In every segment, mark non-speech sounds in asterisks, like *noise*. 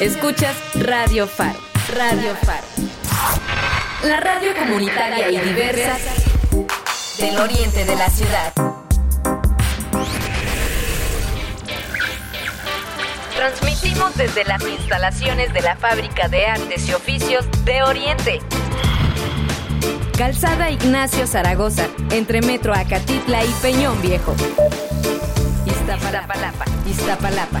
Escuchas Radio Faro. Radio Faro. La radio comunitaria y diversa del oriente de la ciudad. Transmitimos desde las instalaciones de la Fábrica de Artes y Oficios de Oriente. Calzada Ignacio Zaragoza, entre Metro Acatitla y Peñón Viejo. Iztapalapa, Iztapalapa,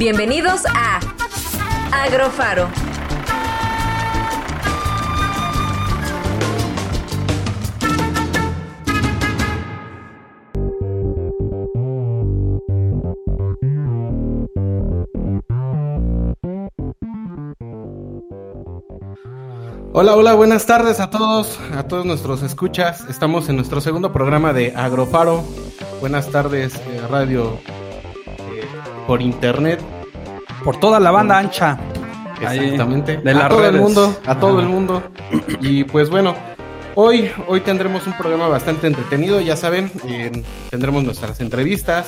Bienvenidos a Agrofaro. Hola, hola, buenas tardes a todos, a todos nuestros escuchas. Estamos en nuestro segundo programa de Agrofaro. Buenas tardes, eh, radio eh, por internet. Por toda la banda ancha. Exactamente. de a todo el mundo, a todo Ajá. el mundo. Y pues bueno, hoy, hoy tendremos un programa bastante entretenido, ya saben, eh, tendremos nuestras entrevistas.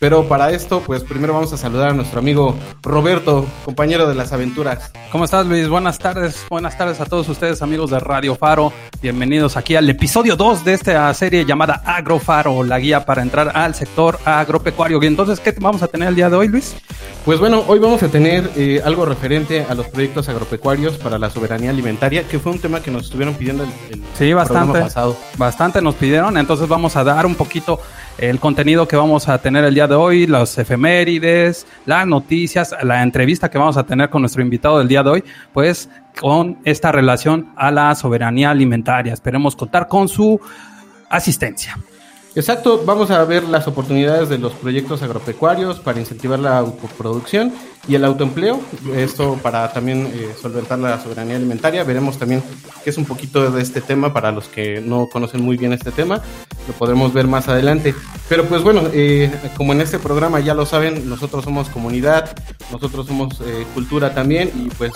Pero para esto, pues primero vamos a saludar a nuestro amigo Roberto, compañero de las aventuras. ¿Cómo estás, Luis? Buenas tardes. Buenas tardes a todos ustedes, amigos de Radio Faro. Bienvenidos aquí al episodio 2 de esta serie llamada Agrofaro, la guía para entrar al sector agropecuario. Y entonces, ¿qué vamos a tener el día de hoy, Luis? Pues bueno, hoy vamos a tener eh, algo referente a los proyectos agropecuarios para la soberanía alimentaria, que fue un tema que nos estuvieron pidiendo el, el Sí, bastante. programa pasado. Bastante nos pidieron, entonces vamos a dar un poquito el contenido que vamos a tener el día de hoy, los efemérides, las noticias, la entrevista que vamos a tener con nuestro invitado del día de hoy, pues con esta relación a la soberanía alimentaria. Esperemos contar con su asistencia. Exacto, vamos a ver las oportunidades de los proyectos agropecuarios para incentivar la autoproducción y el autoempleo, esto para también eh, solventar la soberanía alimentaria. Veremos también qué es un poquito de este tema para los que no conocen muy bien este tema, lo podremos ver más adelante. Pero pues bueno, eh, como en este programa ya lo saben, nosotros somos comunidad, nosotros somos eh, cultura también y pues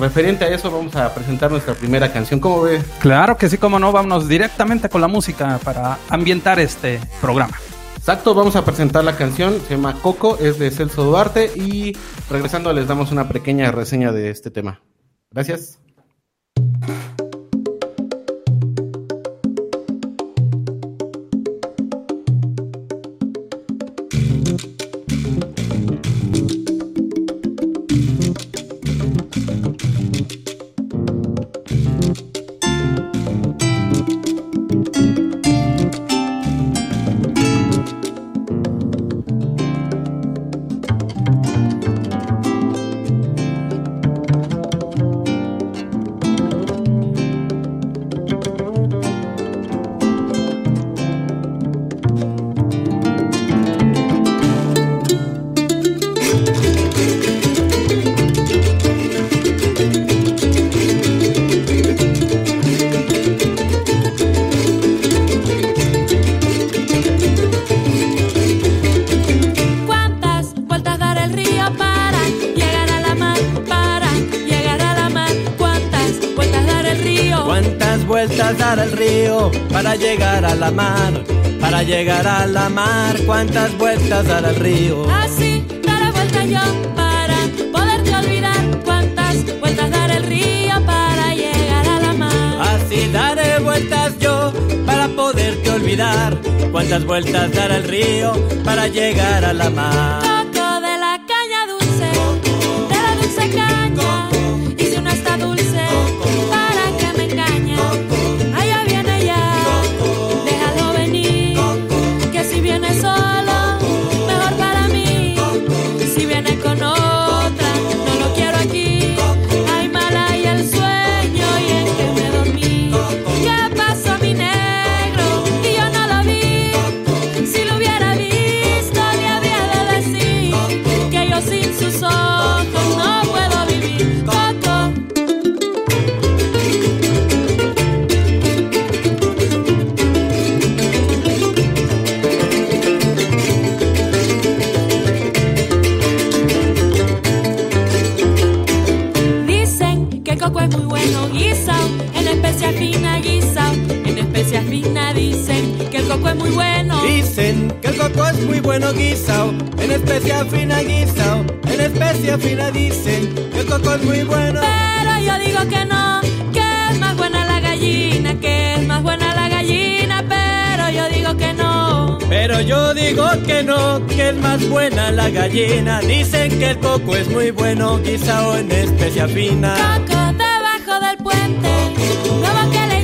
referente a eso vamos a presentar nuestra primera canción. ¿Cómo ve? Claro que sí, como no, vámonos directamente con la música para ambientar este programa. Exacto, vamos a presentar la canción, se llama Coco, es de Celso Duarte y regresando les damos una pequeña reseña de este tema. Gracias. ¿Cuántas vueltas dar el río? Así daré vuelta yo para poderte olvidar. ¿Cuántas vueltas dar el río para llegar a la mar? Así daré vueltas yo para poderte olvidar. ¿Cuántas vueltas dar el río para llegar a la mar? Bueno guisao, en especia fina guisao, en especia fina dicen que el coco es muy bueno. Pero yo digo que no, que es más buena la gallina, que es más buena la gallina, pero yo digo que no. Pero yo digo que no, que es más buena la gallina. Dicen que el coco es muy bueno, guisao en especia fina. Coco debajo del puente, como que le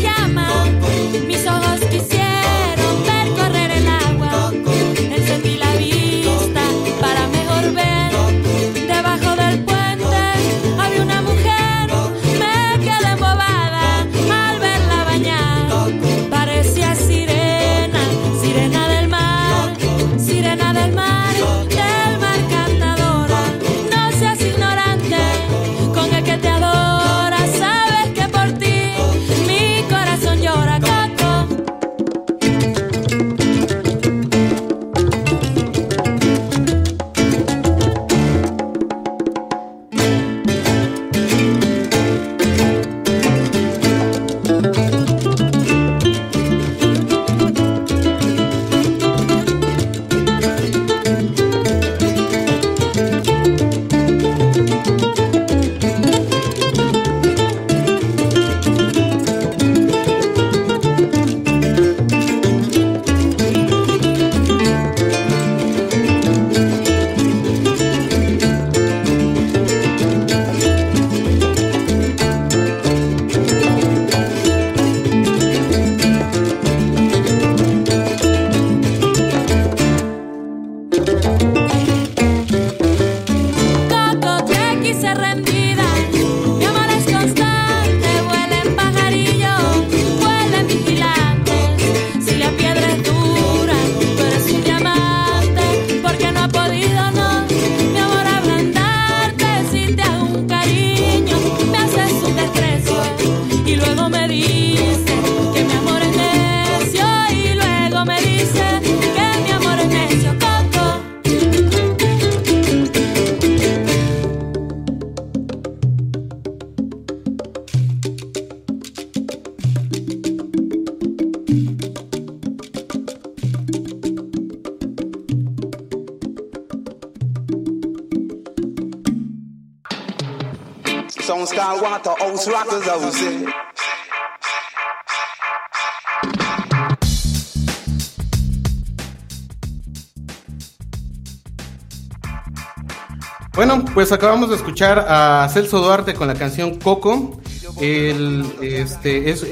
Bueno, pues acabamos de escuchar a Celso Duarte con la canción Coco. El, este, es,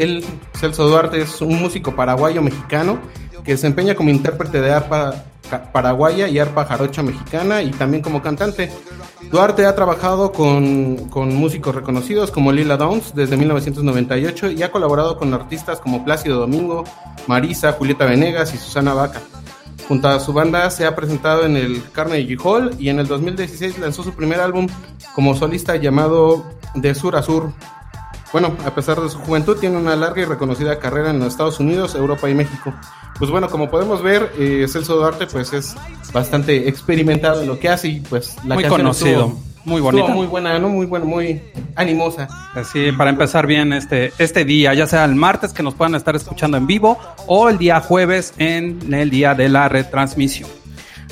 Celso Duarte, es un músico paraguayo mexicano que se desempeña como intérprete de arpa paraguaya y arpa jarocha mexicana y también como cantante. Duarte ha trabajado con, con músicos reconocidos como Lila Downs desde 1998 y ha colaborado con artistas como Plácido Domingo, Marisa, Julieta Venegas y Susana Vaca. Junto a su banda se ha presentado en el Carnegie Hall y en el 2016 lanzó su primer álbum como solista llamado De Sur a Sur. Bueno, a pesar de su juventud, tiene una larga y reconocida carrera en los Estados Unidos, Europa y México. Pues bueno, como podemos ver, eh, Celso Duarte pues es bastante experimentado en lo que hace y pues la Muy canción conocido, estuvo- muy estuvo bonita. muy buena, ¿no? Muy buena, muy animosa. Así, para empezar bien este, este día, ya sea el martes que nos puedan estar escuchando en vivo o el día jueves en el día de la retransmisión.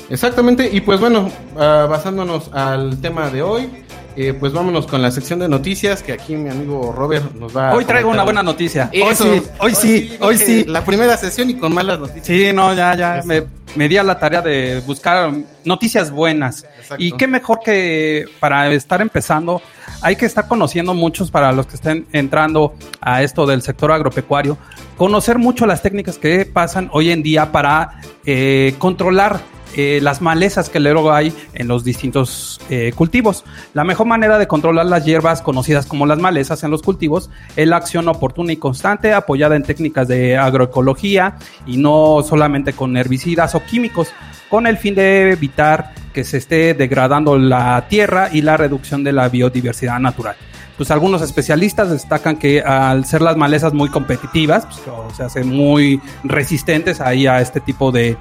Exactamente, y pues bueno, ah, basándonos al tema de hoy, eh, pues vámonos con la sección de noticias que aquí mi amigo Robert nos va a Hoy traigo una buena noticia. Hoy sí, hoy sí, hoy sí. La primera sesión y con malas noticias. Sí, no, ya, ya, me, me di a la tarea de buscar noticias buenas. Exacto. Y qué mejor que para estar empezando, hay que estar conociendo muchos para los que estén entrando a esto del sector agropecuario, conocer mucho las técnicas que pasan hoy en día para eh, controlar eh, las malezas que luego hay en los distintos eh, cultivos. La mejor manera de controlar las hierbas conocidas como las malezas en los cultivos es la acción oportuna y constante apoyada en técnicas de agroecología y no solamente con herbicidas o químicos, con el fin de evitar que se esté degradando la tierra y la reducción de la biodiversidad natural. Pues algunos especialistas destacan que al ser las malezas muy competitivas, pues, o se muy resistentes ahí a este tipo de,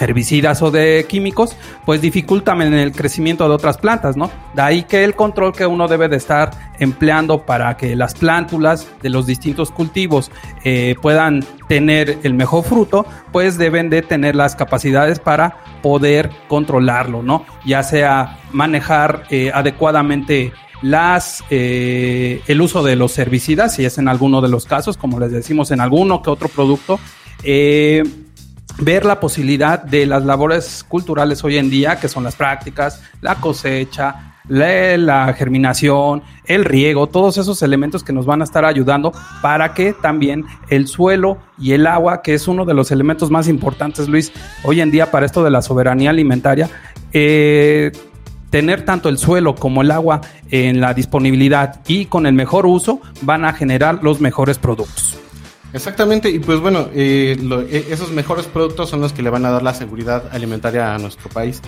herbicidas o de químicos, pues dificultan el crecimiento de otras plantas, ¿no? De ahí que el control que uno debe de estar empleando para que las plántulas de los distintos cultivos eh, puedan tener el mejor fruto, pues deben de tener las capacidades para poder controlarlo, ¿no? Ya sea manejar eh, adecuadamente las eh, el uso de los herbicidas, si es en alguno de los casos, como les decimos, en alguno que otro producto, eh, ver la posibilidad de las labores culturales hoy en día, que son las prácticas, la cosecha, la, germinación, el riego, todos esos elementos que nos van a estar ayudando para que también el suelo y el agua, que es uno de los elementos más importantes, Luis, hoy en día para esto de la soberanía alimentaria, eh, tener tanto el suelo como el agua en la disponibilidad y con el mejor uso van a generar los mejores productos. Exactamente, y pues bueno, eh, lo- e- esos mejores productos son los que le van a dar la seguridad alimentaria a nuestro país.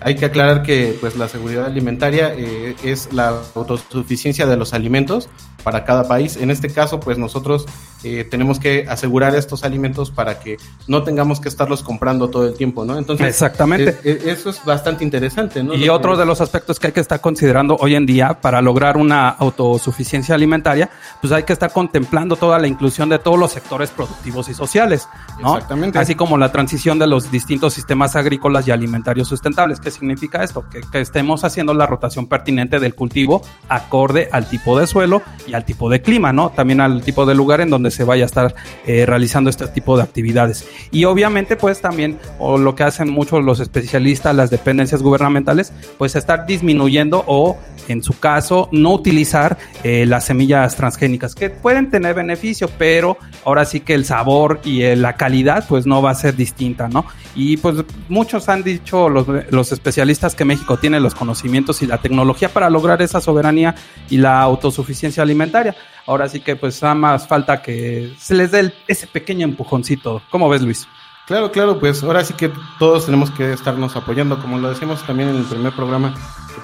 Hay que aclarar que pues la seguridad alimentaria eh, es la autosuficiencia de los alimentos para cada país. En este caso, pues nosotros eh, tenemos que asegurar estos alimentos para que no tengamos que estarlos comprando todo el tiempo, ¿no? Entonces, Exactamente. eh, eso es bastante interesante, ¿no? Y Lo que- otro de los aspectos que hay que estar considerando hoy en día para lograr una autosuficiencia alimentaria, pues hay que estar contemplando toda la inclusión de todos los sectores productivos y sociales, ¿no? Exactamente. Así como la transición de los distintos sistemas agrícolas y alimentarios sustentables. ¿Qué significa esto? Que, estemos haciendo la rotación pertinente del cultivo acorde al tipo de suelo y al tipo de clima, ¿no? También al tipo de lugar en donde se vaya a estar eh, realizando este tipo de actividades. Y obviamente, pues también, lo que hacen muchos los especialistas, las dependencias gubernamentales, pues estar disminuyendo o, en su caso, no utilizar eh, las semillas transgénicas, que pueden tener beneficio, pero ahora sí que el sabor y eh, la calidad, pues no va a ser distinta, ¿no? Y pues muchos han dicho, los, los especialistas, que México tiene los conocimientos y la tecnología para lograr esa soberanía y la autosuficiencia alimentaria. Ahora sí que pues nada más falta que se les dé ese pequeño empujoncito. ¿Cómo ves, Luis? Claro, claro, pues ahora sí que todos tenemos que estarnos apoyando, como lo decíamos también en el primer programa,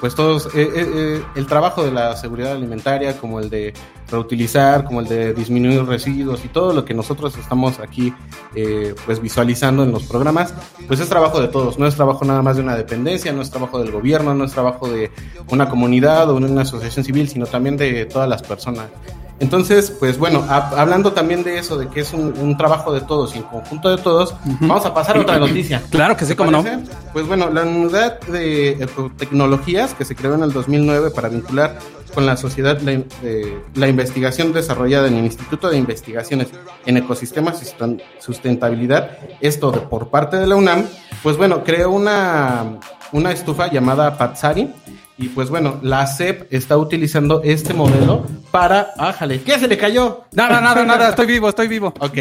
pues todos, eh, eh, eh, el trabajo de la seguridad alimentaria, como el de reutilizar, como el de disminuir residuos y todo lo que nosotros estamos aquí eh, pues visualizando en los programas, pues es trabajo de todos, no es trabajo nada más de una dependencia, no es trabajo del gobierno, no es trabajo de una comunidad o una asociación civil, sino también de todas las personas. Entonces, pues bueno, hab- hablando también de eso, de que es un, un trabajo de todos y en conjunto de todos, vamos a pasar a otra *clears throat* noticia. Claro que sí, ¿Te cómo no. Pues bueno, la unidad de tecnologías que se creó en el 2009 para vincular con la sociedad la, la investigación desarrollada en el Instituto de Investigaciones en Ecosistemas y Sustentabilidad, esto de, por parte de la UNAM, pues bueno, creó una, una estufa llamada Patsari. Y pues bueno, la CEP está utilizando este modelo para... ¡Ájale! ¿Qué se le cayó? Nada, nada, nada, *laughs* estoy vivo, estoy vivo. Ok,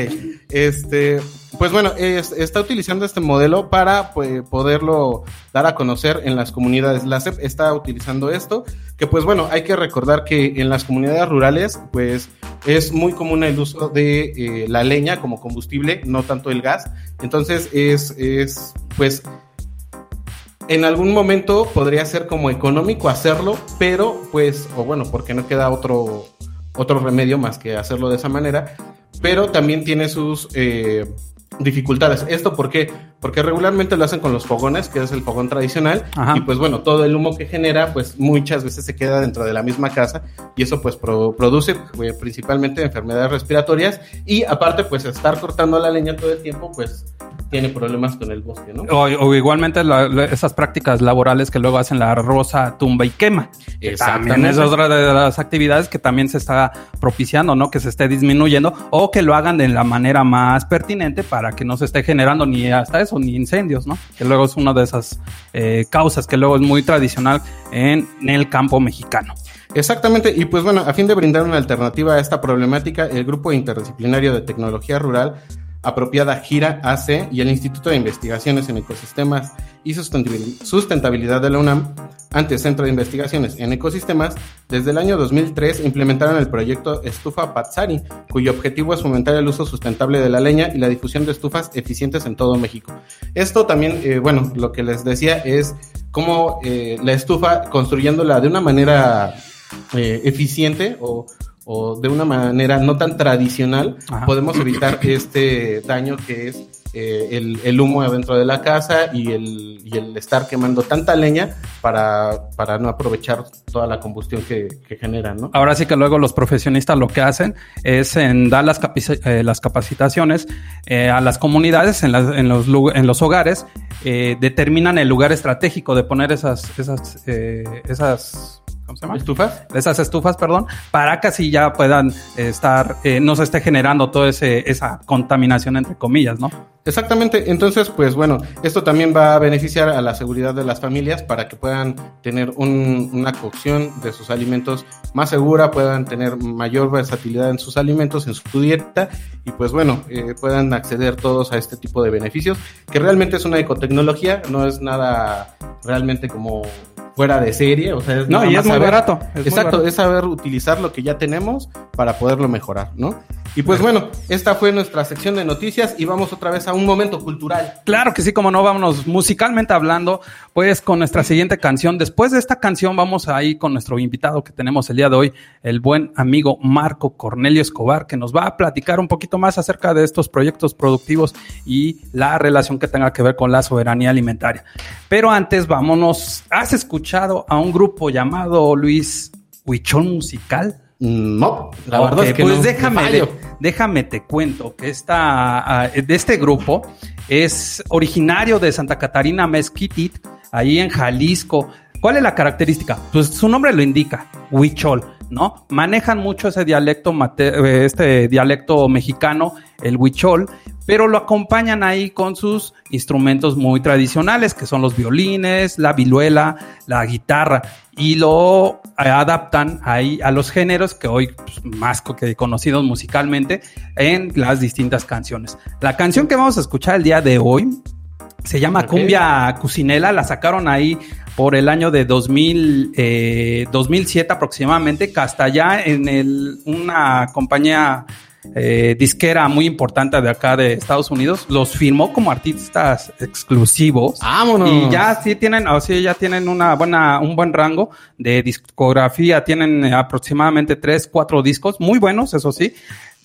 este, pues bueno, es- está utilizando este modelo para pues, poderlo dar a conocer en las comunidades. La CEP está utilizando esto, que pues bueno, hay que recordar que en las comunidades rurales, pues es muy común el uso de eh, la leña como combustible, no tanto el gas. Entonces es, es, pues, en algún momento podría ser como económico hacerlo, pero pues, o bueno, porque no queda otro, otro remedio más que hacerlo de esa manera, pero también tiene sus eh, dificultades. ¿Esto por qué? Porque regularmente lo hacen con los fogones, que es el fogón tradicional, Ajá. y pues bueno, todo el humo que genera, pues muchas veces se queda dentro de la misma casa, y eso pues pro- produce eh, principalmente enfermedades respiratorias, y aparte pues estar cortando la leña todo el tiempo, pues tiene problemas con el bosque, ¿no? O, o igualmente la- la- esas prácticas laborales que luego hacen la rosa, tumba y quema. Que También es otra de las actividades que también se está propiciando, ¿no? Que se esté disminuyendo o que lo hagan de la manera más pertinente para que no se esté generando ni hasta eso, ni incendios, ¿no? Que luego es una de esas eh, causas que luego es muy tradicional en, en el campo mexicano. Exactamente, y pues bueno, a fin de brindar una alternativa a esta problemática, el Grupo Interdisciplinario de Tecnología Rural Apropiada Gira AC y el Instituto de Investigaciones en Ecosistemas y Sustentabil- Sustentabilidad de la UNAM, antes Centro de Investigaciones en Ecosistemas, desde el año 2003 implementaron el proyecto Estufa Patsari, cuyo objetivo es fomentar el uso sustentable de la leña y la difusión de estufas eficientes en todo México. Esto también, eh, bueno, lo que les decía es cómo eh, la estufa, construyéndola de una manera eh, eficiente o, o de una manera no tan tradicional, Ajá. podemos evitar *coughs* este daño que es eh, el, el humo adentro de la casa y el, y el estar quemando tanta leña para, para no aprovechar toda la combustión que, que generan, ¿no? Ahora sí que luego los profesionistas lo que hacen es en dar las, eh, las capacitaciones eh, a las comunidades, en, las- en los, en los hogares, eh, determinan el lugar estratégico de poner esas, esas, eh, esas, ¿cómo se llama? ¿Estufas? esas estufas, perdón, para que así ya puedan estar, eh, no se esté generando toda esa contaminación entre comillas, ¿no? Exactamente, entonces pues bueno, esto también va a beneficiar a la seguridad de las familias para que puedan tener un- una cocción de sus alimentos más segura, puedan tener mayor versatilidad en sus alimentos, en su dieta y pues bueno, eh, puedan acceder todos a este tipo de beneficios, que realmente es una ecotecnología, no es nada realmente como fuera de serie, o sea, es No, y es muy barato, es muy Exacto, barato. es saber utilizar lo que ya tenemos para poderlo mejorar, ¿no? Y pues bueno, esta fue nuestra sección de noticias y vamos otra vez a un momento cultural. Claro que sí, como no, vámonos musicalmente hablando, pues con nuestra siguiente canción. Después de esta canción vamos a ir con nuestro invitado que tenemos el día de hoy, el buen amigo Marco Cornelio Escobar, que nos va a platicar un poquito más acerca de estos proyectos productivos y la relación que tenga que ver con la soberanía alimentaria. Pero antes, vámonos. ¿Has escuchado a un grupo llamado Luis Huichón Musical? No, la verdad es que pues no, déjame, déjame te cuento que esta, ah, de este grupo es originario de Santa Catarina Mezquitit, ahí en Jalisco. ¿Cuál es la característica? Pues su nombre lo indica, huichol, ¿no? Manejan mucho ese dialecto, mate- eh, este dialecto mexicano, el huichol, pero lo acompañan ahí con sus instrumentos muy tradicionales, que son los violines, la vihuela, la guitarra, y lo eh, adaptan ahí a los géneros que hoy pues, más que conocidos musicalmente en las distintas canciones. La canción que vamos a escuchar el día de hoy se llama. Cumbia Cucinela, la sacaron ahí por el año de 2000, eh, 2007 aproximadamente, que hasta allá en el, una compañía eh, disquera muy importante de acá de Estados Unidos, los firmó como artistas exclusivos. ¡Vámonos! Y ya sí tienen, o sí, ya tienen una buena, un buen rango de discografía, tienen eh, aproximadamente tres, cuatro discos, muy buenos, eso sí.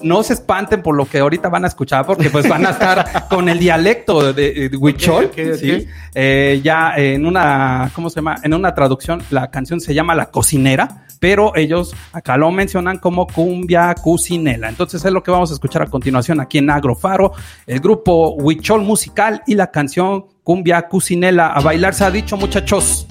No se espanten por lo que ahorita van a escuchar, porque pues van a estar *laughs* con el dialecto de, de Huichol, Ok, ok, ok. ¿sí? Eh, ya en una, ¿cómo se llama? En una traducción, la canción se llama La Cocinera, pero ellos acá lo mencionan como Cumbia Cucinela. Entonces es lo que vamos a escuchar a continuación aquí en Agrofaro, el grupo Huichol Musical y la canción Cumbia Cucinela. A bailar se ha dicho, muchachos.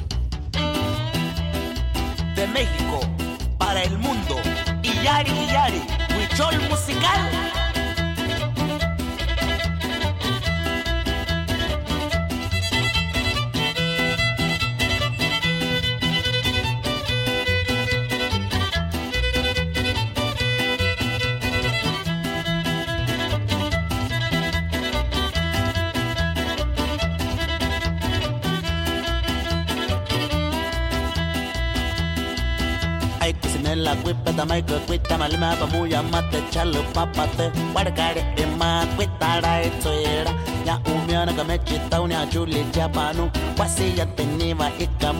whip at my good with my lima pamuya mate chalu papate wargare ema kwitara etsoera ya umiana kamechi taunya chuli japanu wasi ya teniva ikam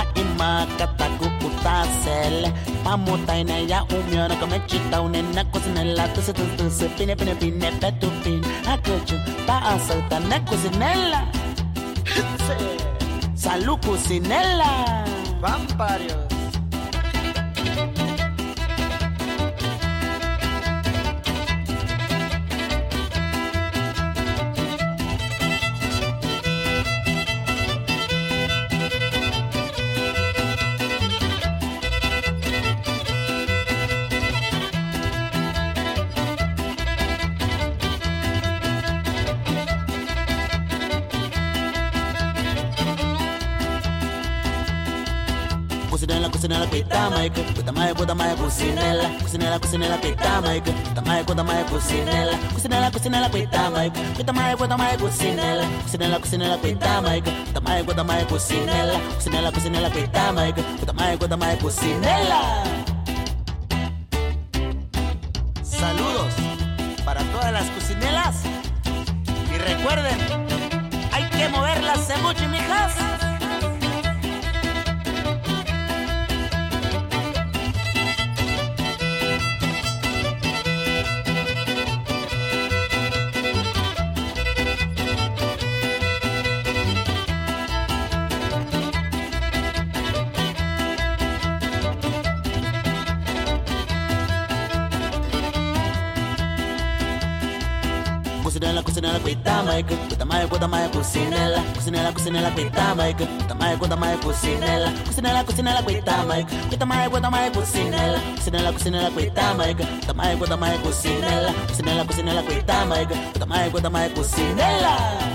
a ima kataku kutasele pamutaina ya umiana kamechi taune na kusinela tuse tuse pine pine pine petu pine akuchu pa asauta na kusinela Salud Cucinela. Vamparios. Mike, kuta Mike, kuta Mike, kusinella, kusinella, kusinella, kuita Mike, kuta Mike, kuta Mike, kusinella, kusinella, kusinella, kuita Mike, kuta Mike, kuta Mike, kusinella, kusinella, kusinella, kuita Mike, kuta Mike, kuta Mike, kusinella, kusinella, kusinella, kuita Mike, kuta Mike, kuta Mike, kusinella. cocinela, cocinela, cocinela, coitada, Mike. Tá mais aguenta mais cocinela, cocinela, cocinela, coitada, Mike. Aguenta mais aguenta mais cocinela, cocinela, cocinela, coitada, Mike. Tá mais aguenta mais cocinela, cocinela, cocinela, coitada, Mike. Tá mais aguenta mais cocinela.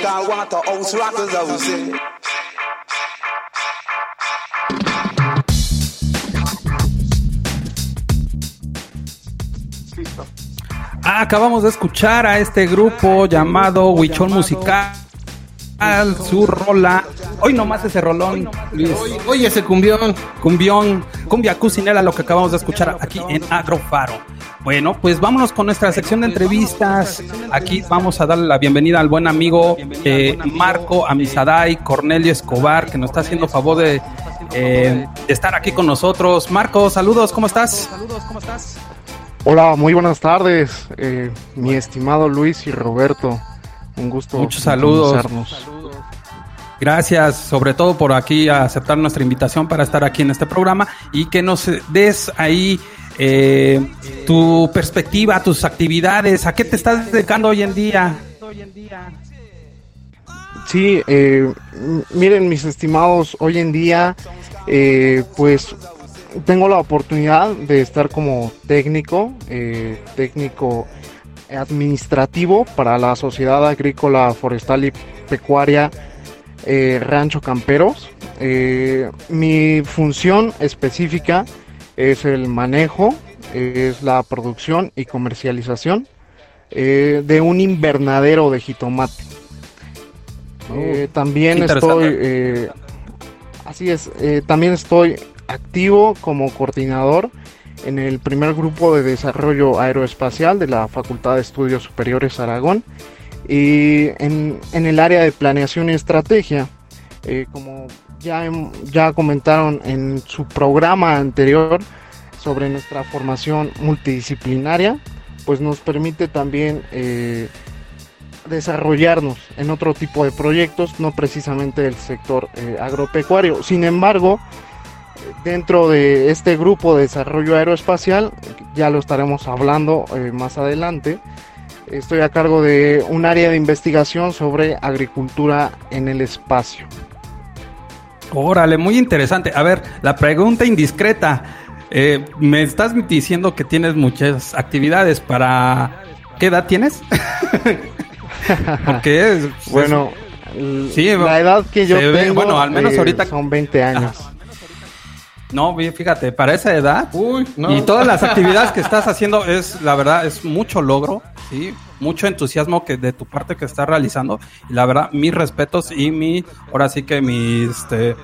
Water house rockers. Ah, acabamos de escuchar a este grupo llamado Huichol Musical. Su rola. Hoy nomás ese rolón, Luis. Oye, ese cumbión. Cumbión, cumbia cocinera, lo que acabamos de escuchar aquí en Agrofaro. Bueno, pues vámonos con nuestra sección de entrevistas. Aquí vamos a darle la bienvenida al buen amigo eh, Marco Amisaday Cornelio Escobar, que nos está haciendo favor de, eh, de estar aquí con nosotros. Marco, saludos, ¿cómo estás? Hola, muy buenas tardes, eh, mi estimado Luis y Roberto. Un gusto. Muchos saludos. Gracias, sobre todo por aquí aceptar nuestra invitación para estar aquí en este programa y que nos des ahí eh, tu perspectiva, tus actividades, a qué te estás dedicando hoy en día. Sí, eh, miren mis estimados, hoy en día eh, pues tengo la oportunidad de estar como técnico, eh, técnico administrativo para la Sociedad Agrícola Forestal y Pecuaria eh, Rancho Camperos. Mi función específica es el manejo, es la producción y comercialización eh, de un invernadero de jitomate. Eh, también estoy, eh, así es, también estoy activo como coordinador en el primer grupo de desarrollo aeroespacial de la Facultad de Estudios Superiores Aragón y en, en el área de planeación y estrategia, como ya, ya comentaron en su programa anterior sobre nuestra formación multidisciplinaria, pues nos permite también eh, desarrollarnos en otro tipo de proyectos, no precisamente del sector eh, agropecuario. Sin embargo, dentro de este grupo de desarrollo aeroespacial, ya lo estaremos hablando eh, más adelante, estoy a cargo de un área de investigación sobre agricultura en el espacio. Órale, muy interesante. A ver, la pregunta indiscreta. Eh, me estás diciendo que tienes muchas actividades para... ¿Qué edad tienes? *laughs* Porque es... Bueno, Sí, la edad que yo ve- tengo bueno, al menos eh, ahorita- son 20 años. No, vi- fíjate, para esa edad Uy, no. y todas las actividades que estás haciendo es, la verdad, es mucho logro, sí, mucho entusiasmo que de tu parte que estás realizando y la verdad, mis respetos y mi, ahora sí que mis, este,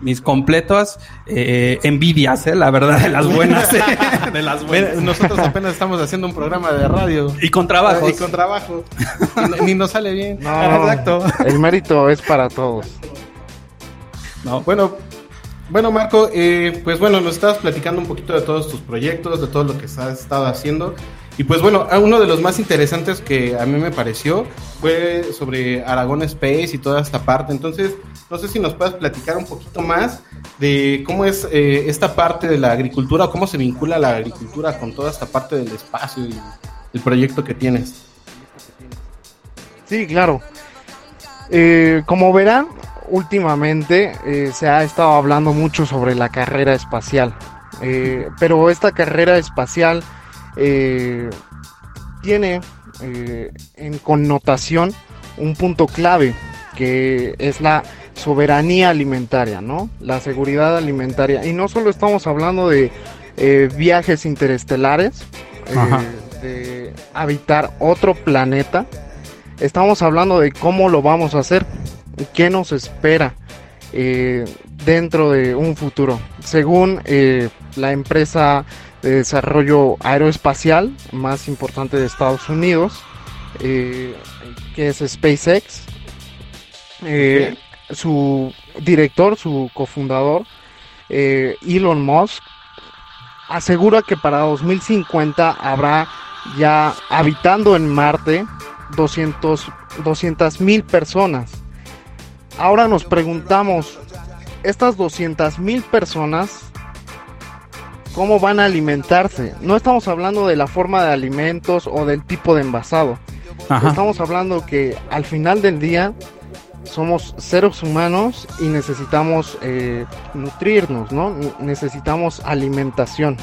mis completas eh, envidias, eh, la verdad, de las buenas, eh, *laughs* de las Mira, buenas. nosotros apenas estamos haciendo un programa de radio. Y con trabajos. Y con trabajo. Ni nos sale bien. No, *laughs* Exacto. el mérito es para todos. No, Bueno, bueno Marco, eh, pues bueno, nos estabas platicando un poquito de todos tus proyectos, de todo lo que has estado haciendo. Y pues bueno, a- uno de los más interesantes que a mí me pareció fue sobre Aragón Space y toda esta parte. Entonces, no sé si nos puedes platicar un poquito más de cómo es eh, esta parte de la agricultura, cómo se vincula la agricultura con toda esta parte del espacio y el proyecto que tienes. Sí, claro. Eh, como verán, últimamente eh, se ha estado hablando mucho sobre la carrera espacial. Pero esta carrera espacial eh, tiene eh, en connotación un punto clave que es la soberanía alimentaria, ¿no? La seguridad alimentaria. Y no solo estamos hablando de eh, viajes interestelares, de habitar otro planeta, estamos hablando de cómo lo vamos a hacer, qué nos espera dentro de un futuro. Según la empresa de desarrollo aeroespacial más importante de Estados Unidos, eh, que es SpaceX. Eh, su director, su cofundador, eh, Elon Musk, asegura que para 2050 habrá ya habitando en Marte 200 mil personas. Ahora nos preguntamos, estas 200 mil personas, ¿cómo van a alimentarse? No estamos hablando de la forma de alimentos o del tipo de envasado. Ajá. Estamos hablando que al final del día somos seres humanos y necesitamos eh, nutrirnos, ¿no? Necesitamos alimentación.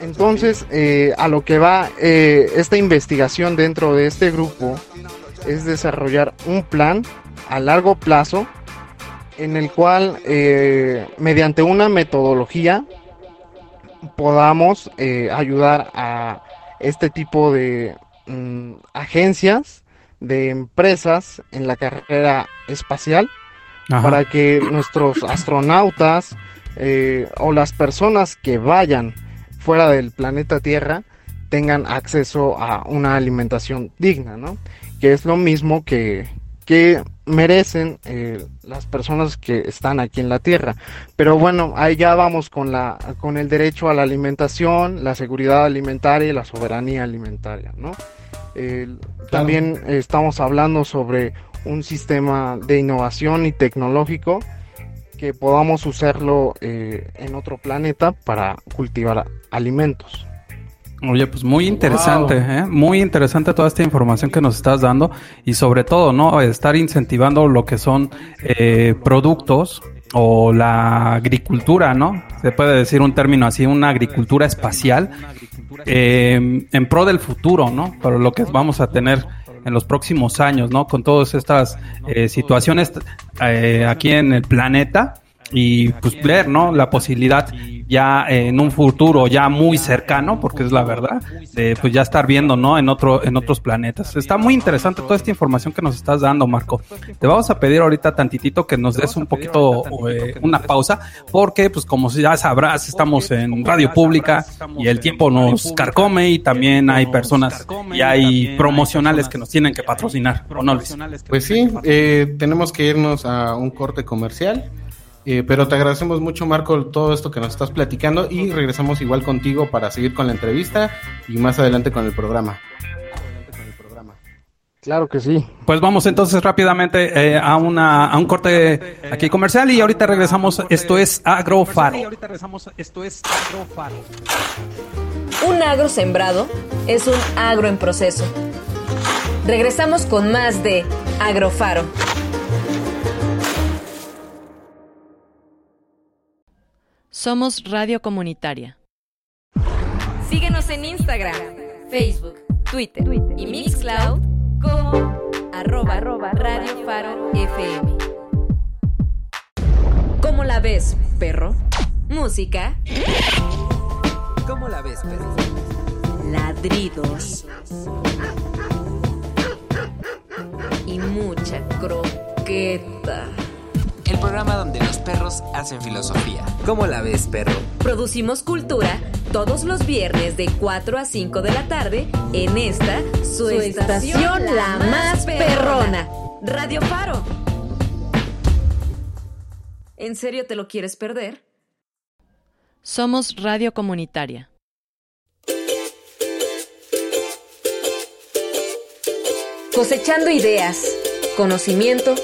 Entonces, eh, a lo que va eh, esta investigación dentro de este grupo es desarrollar un plan a largo plazo en el cual, eh, mediante una metodología, podamos eh, ayudar a este tipo de mm, agencias, de empresas en la carrera espacial Ajá. para que nuestros astronautas eh, o las personas que vayan fuera del planeta Tierra tengan acceso a una alimentación digna, ¿no? Que es lo mismo que, que merecen eh, las personas que están aquí en la Tierra. Pero bueno, ahí ya vamos con la con el derecho a la alimentación, la seguridad alimentaria y la soberanía alimentaria, ¿no? También estamos hablando sobre un sistema de innovación y tecnológico que podamos usarlo eh, en otro planeta para cultivar alimentos. Oye, pues muy interesante, ¿eh? muy interesante toda esta información que nos estás dando y sobre todo, ¿no? Estar incentivando lo que son eh, productos o la agricultura, ¿no? Se puede decir un término así, una agricultura espacial eh, en pro del futuro, ¿no? Para lo que vamos a tener en los próximos años, ¿no? Con todas estas eh, situaciones eh, aquí en el planeta y pues ver, ¿no? La posibilidad ya en un futuro ya muy cercano, porque es la verdad, de pues ya estar viendo, ¿no? En otro, en otros planetas. Está muy interesante toda esta información que nos estás dando, Marco. Te vamos a pedir ahorita tantitito que nos des un poquito eh, una pausa, porque pues como ya sabrás, estamos en radio pública y el tiempo nos carcome y también hay personas y hay promocionales que nos tienen que patrocinar, ¿o no, Luis? Pues sí, eh, tenemos que irnos a un corte comercial. Eh, pero te agradecemos mucho, Marco, todo esto que nos estás platicando y regresamos igual contigo para seguir con la entrevista y más adelante con el programa. Claro que sí. Pues vamos entonces rápidamente eh, a, una, a un corte aquí comercial y ahorita regresamos. Esto es Agrofaro. Un agro sembrado es un agro en proceso. Regresamos con más de Agrofaro. Somos Radio Comunitaria. Síguenos en Instagram, Facebook, Twitter y Mixcloud como arroba, Radio Faro FM. ¿Cómo la ves, perro? Música, ¿Cómo la ves, perro? ladridos y mucha croqueta. Programa donde los perros hacen filosofía. ¿Cómo la ves, perro? Producimos cultura todos los viernes de 4 a 5 de la tarde en esta su, estación, la más perrona, Radio Faro. ¿En serio te lo quieres perder? Somos Radio Comunitaria. Cosechando ideas, conocimiento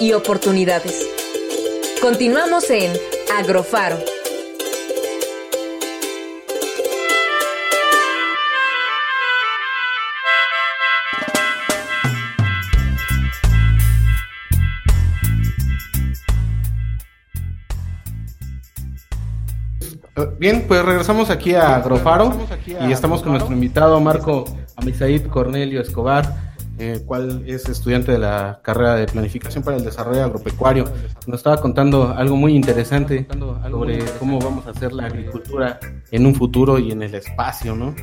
y oportunidades. Continuamos en Agrofaro. Eh, Bien, pues regresamos aquí a Agrofaro y estamos con nuestro invitado Marco Amisaid Cornelio Escobar. Eh, cual es estudiante de la carrera de Planificación para el Desarrollo Agropecuario. Nos estaba contando algo muy interesante sobre cómo vamos a hacer la agricultura en un futuro y en el espacio, ¿no?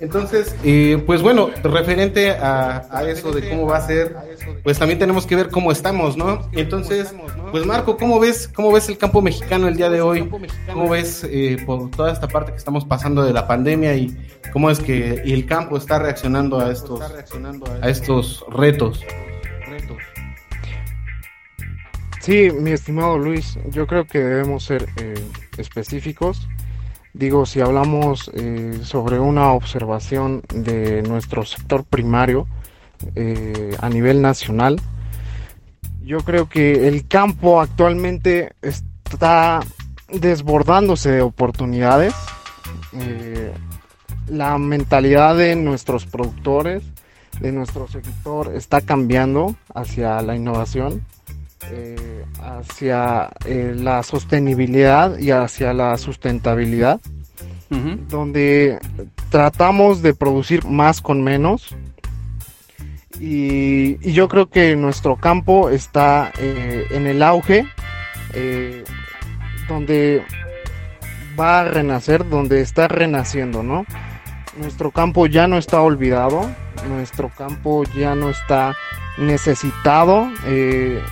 Entonces, eh, pues bueno, referente a, eso de cómo va a ser, pues también tenemos que ver cómo estamos, ¿no? Entonces, pues Marco, ¿cómo ves, cómo ves el campo mexicano el día de hoy? ¿Cómo ves eh, por toda esta parte que estamos pasando de la pandemia y cómo es que el campo está reaccionando a estos, a estos retos? Sí, mi estimado Luis, yo creo que debemos ser eh, específicos. Digo, si hablamos eh, sobre una observación de nuestro sector primario eh, a nivel nacional, yo creo que el campo actualmente está desbordándose de oportunidades. Eh, la mentalidad de nuestros productores, de nuestro sector, está cambiando hacia la innovación, eh, hacia eh, la sostenibilidad y hacia la sustentabilidad, donde tratamos de producir más con menos. Y, y yo creo que nuestro campo está eh, en el auge, donde va a renacer, donde está renaciendo, ¿no? Nuestro campo ya no está olvidado, nuestro campo ya no está necesitado eh,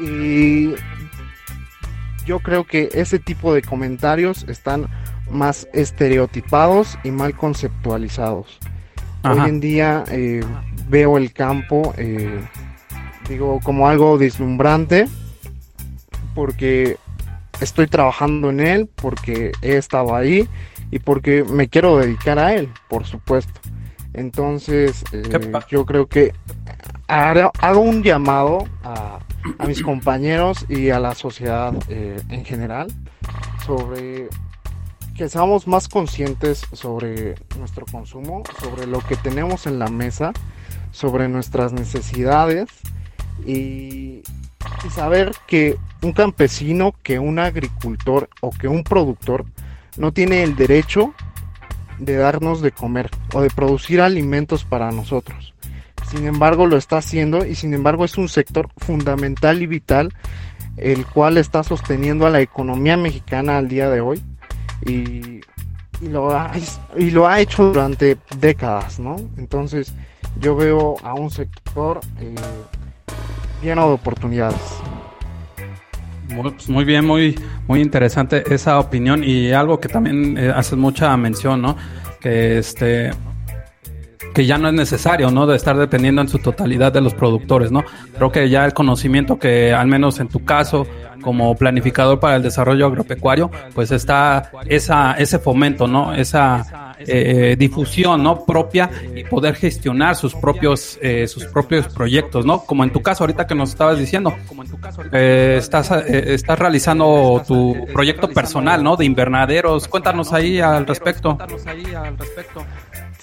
y yo creo que ese tipo de comentarios están más estereotipados y mal conceptualizados. Ajá. Hoy en día eh, veo el campo, eh, digo, como algo deslumbrante, porque estoy trabajando en él, porque he estado ahí y porque me quiero dedicar a él, por supuesto. Entonces, eh, yo creo que hago un llamado a, a mis *clears throat* compañeros y a la sociedad eh, en general sobre que seamos más conscientes sobre nuestro consumo, sobre lo que tenemos en la mesa, sobre nuestras necesidades y, y saber que un campesino, que un agricultor o que un productor no tiene el derecho de darnos de comer o de producir alimentos para nosotros. Sin embargo, lo está haciendo y sin embargo es un sector fundamental y vital el cual está sosteniendo a la economía mexicana al día de hoy y, lo ha hecho durante décadas, ¿no? Entonces yo veo a un sector eh, lleno de oportunidades. Muy, pues, muy bien, muy, muy interesante esa opinión y algo que también eh, haces mucha mención, ¿no? Que este que ya no es necesario, ¿no? De estar dependiendo en su totalidad de los productores, ¿no? Creo que ya el conocimiento que, al menos en tu caso, como planificador para el desarrollo agropecuario, pues está esa, ese fomento, ¿no? Esa eh, difusión, ¿no? Propia y poder gestionar sus propios, eh, sus propios proyectos, ¿no? Como en tu caso ahorita que nos estabas diciendo, eh, estás, eh, estás realizando tu proyecto personal, ¿no? De invernaderos. Cuéntanos ahí al respecto.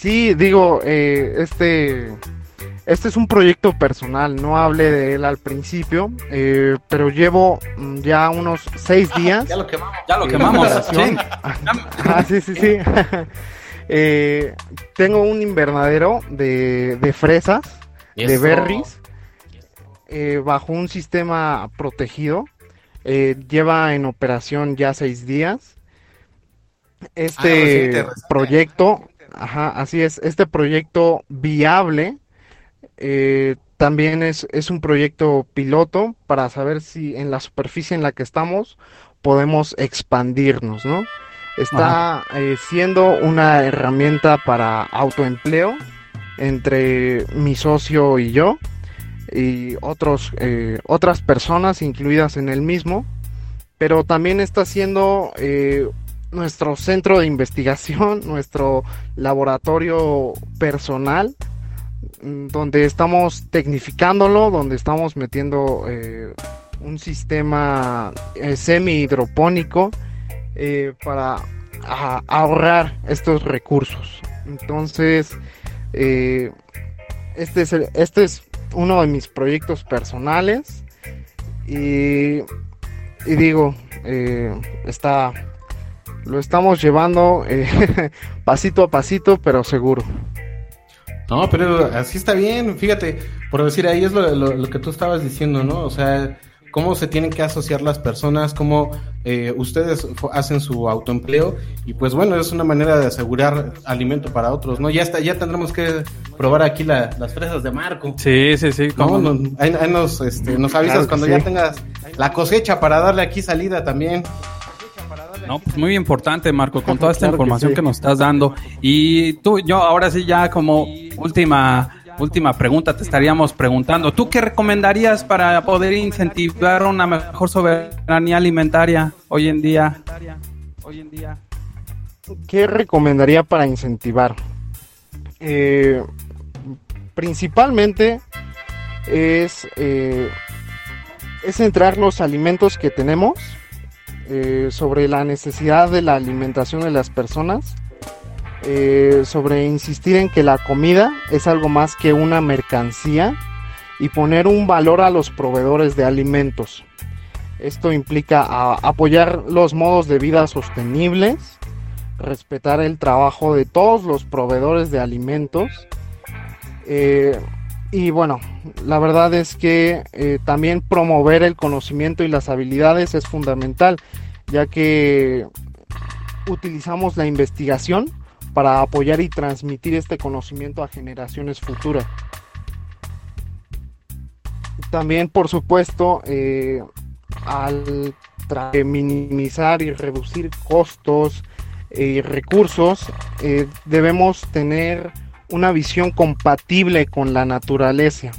Sí, digo, eh, este, este es un proyecto personal, no hablé de él al principio, eh, pero llevo mm, ya unos seis días. Ya lo quemamos. Ya lo quemamos. operación. Sí. Ah, sí, sí, sí. *laughs* Eh, tengo un invernadero de, de fresas, de berries, eh, bajo un sistema protegido. Eh, lleva en operación ya seis días. Este reciente, proyecto, ajá, así es, este proyecto viable eh, también es, es un proyecto piloto para saber si en la superficie en la que estamos podemos expandirnos, ¿no? Está eh, siendo una herramienta para autoempleo entre mi socio y yo y otros eh, otras personas incluidas en el mismo, pero también está siendo eh, nuestro centro de investigación, *laughs* nuestro laboratorio personal, mm, donde estamos tecnificándolo, donde estamos metiendo eh, un sistema eh, semi-hidropónico eh, para ahorrar estos recursos. Entonces, este, es el- este es uno de mis proyectos personales y, y digo, está, lo estamos llevando eh, *laughs* pasito a pasito, pero seguro. No, pero así está bien, fíjate, por decir, ahí es lo, lo- lo que tú estabas diciendo, ¿no? O sea, cómo se tienen que asociar las personas, cómo eh, ustedes hacen su autoempleo y pues bueno, es una manera de asegurar alimento para otros, ¿no? Ya está, ya tendremos que probar aquí la- las fresas de Marco. Sí, sí, sí. Cómo no. no, ahí, ahí nos, este, nos avisas Claro cuando sí. ya tengas la cosecha para darle aquí salida también. No, pues muy importante, Marco, con toda esta *laughs* Claro que información sí. que, nos estás dando. Y tú, yo ahora sí ya como última última pregunta te estaríamos preguntando, ¿tú qué recomendarías para poder incentivar una mejor soberanía alimentaria hoy en día? Hoy en día. ¿Qué recomendaría para incentivar? Eh, principalmente es, eh, es centrar los alimentos que tenemos eh, sobre la necesidad de la alimentación de las personas, eh, sobre insistir en que la comida es algo más que una mercancía y poner un valor a los proveedores de alimentos. Esto implica apoyar los modos de vida sostenibles, respetar el trabajo de todos los proveedores de alimentos. eh, y bueno, la verdad es que eh, también promover el conocimiento y las habilidades es fundamental, ya que utilizamos la investigación para apoyar y transmitir este conocimiento a generaciones futuras. También, por supuesto, eh, al de minimizar y reducir costos y recursos, eh, debemos tener una visión compatible con la naturaleza,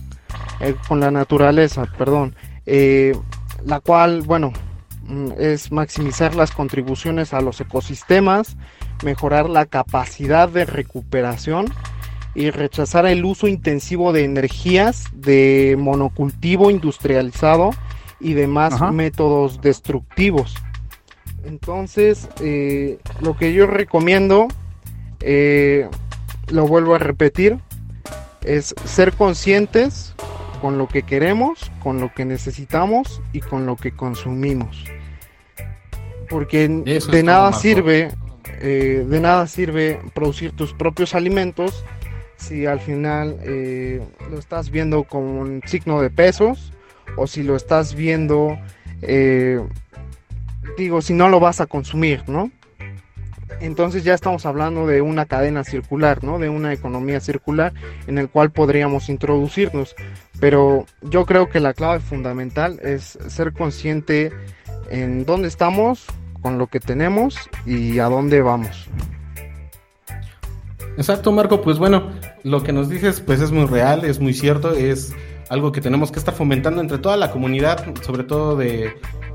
eh, con la naturaleza, perdón, eh, la cual, bueno, mm, es maximizar las contribuciones a los ecosistemas, mejorar la capacidad de recuperación y rechazar el uso intensivo de energías de monocultivo industrializado y demás Ajá. métodos destructivos. Entonces, eh, lo que yo recomiendo, eh, lo vuelvo a repetir, es ser conscientes con lo que queremos, con lo que necesitamos y con lo que consumimos. Porque de nada sirve, eh, de nada sirve producir tus propios alimentos si al final eh, lo estás viendo con un signo de pesos o si lo estás viendo, eh, digo, si no lo vas a consumir, ¿no? Entonces ya estamos hablando de una cadena circular, ¿no? De una economía circular en el cual podríamos introducirnos. Pero yo creo que la clave fundamental es ser consciente en dónde estamos, con lo que tenemos y a dónde vamos. Exacto, Marco. Pues bueno, lo que nos dices pues es muy real, es muy cierto, es algo que tenemos que estar fomentando entre toda la comunidad, sobre todo de,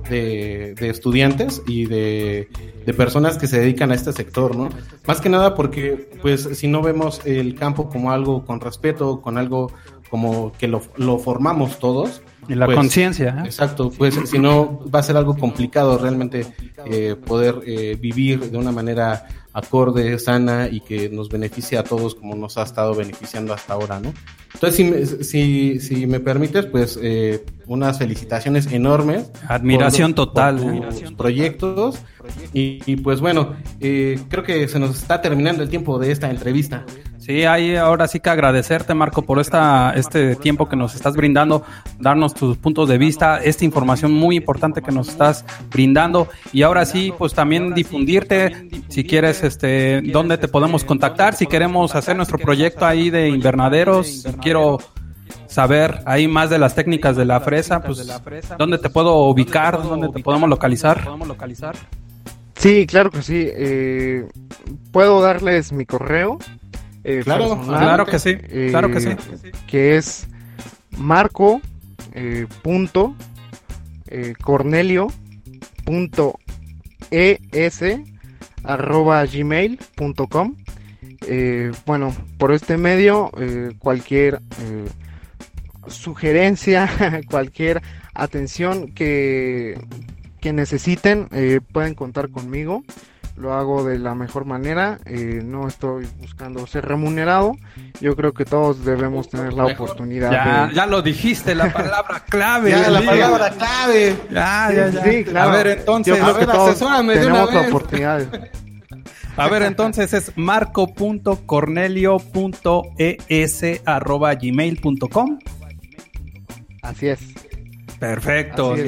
de, de estudiantes y de, de personas que se dedican a este sector, ¿no? Más que nada porque pues si no vemos el campo como algo con respeto, con algo como que lo, lo formamos todos. Y la pues, conciencia. ¿eh? Exacto, pues si no va a ser algo complicado realmente eh, poder eh, vivir de una manera acorde, sana y que nos beneficie a todos como nos ha estado beneficiando hasta ahora, ¿no? Entonces, si me, si, si me permites, pues eh, unas felicitaciones enormes. Admiración por- total, por ¿eh? proyectos. Y, y, pues bueno, eh, creo que se nos está terminando el tiempo de esta entrevista. Sí, hay ahora sí que agradecerte, Marco, por esta, este tiempo que nos estás brindando, darnos tus puntos de vista, esta información muy importante que nos estás brindando. Y ahora sí, pues también difundirte, si quieres, este, dónde te podemos contactar, si queremos hacer nuestro proyecto ahí de invernaderos, quiero saber ahí más de las técnicas de la fresa, pues, ¿dónde te puedo ubicar? ¿Dónde te podemos localizar? Sí, claro que sí. eh, Puedo darles mi correo. Eh, Claro, personal, Claro que sí, claro que sí. eh, Que es marco eh, punto cornelio punto es arroba gmail punto com. Bueno, por este medio, cualquier sugerencia, *laughs* cualquier atención que, que necesiten, pueden contar conmigo lo hago de la mejor manera, eh, no estoy buscando ser remunerado, yo creo que todos debemos tener la oportunidad. Ya, ya lo dijiste, la palabra *laughs* clave. ya, la palabra clave. A ver, entonces, yo creo a ver, que todos tenemos una vez. A ver, entonces es marco.cornelio.es.gmail.com. Así es. Perfecto. Así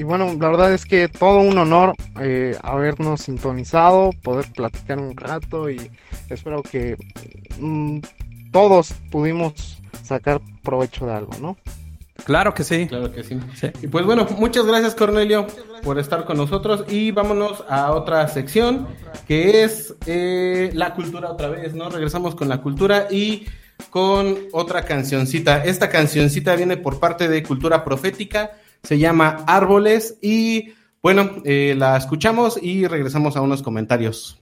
y bueno, la verdad es que todo un honor eh, habernos sintonizado, poder platicar un rato y espero que mm, todos pudimos sacar provecho de algo, ¿no? Claro que sí. Claro que sí. Y pues bueno, muchas gracias Cornelio por estar con nosotros y vámonos a otra sección que es eh, la cultura otra vez, ¿no? Regresamos con la cultura y con otra cancioncita. Esta cancioncita viene por parte de Cultura Profética se llama Árboles y bueno, eh, la escuchamos y regresamos a unos comentarios.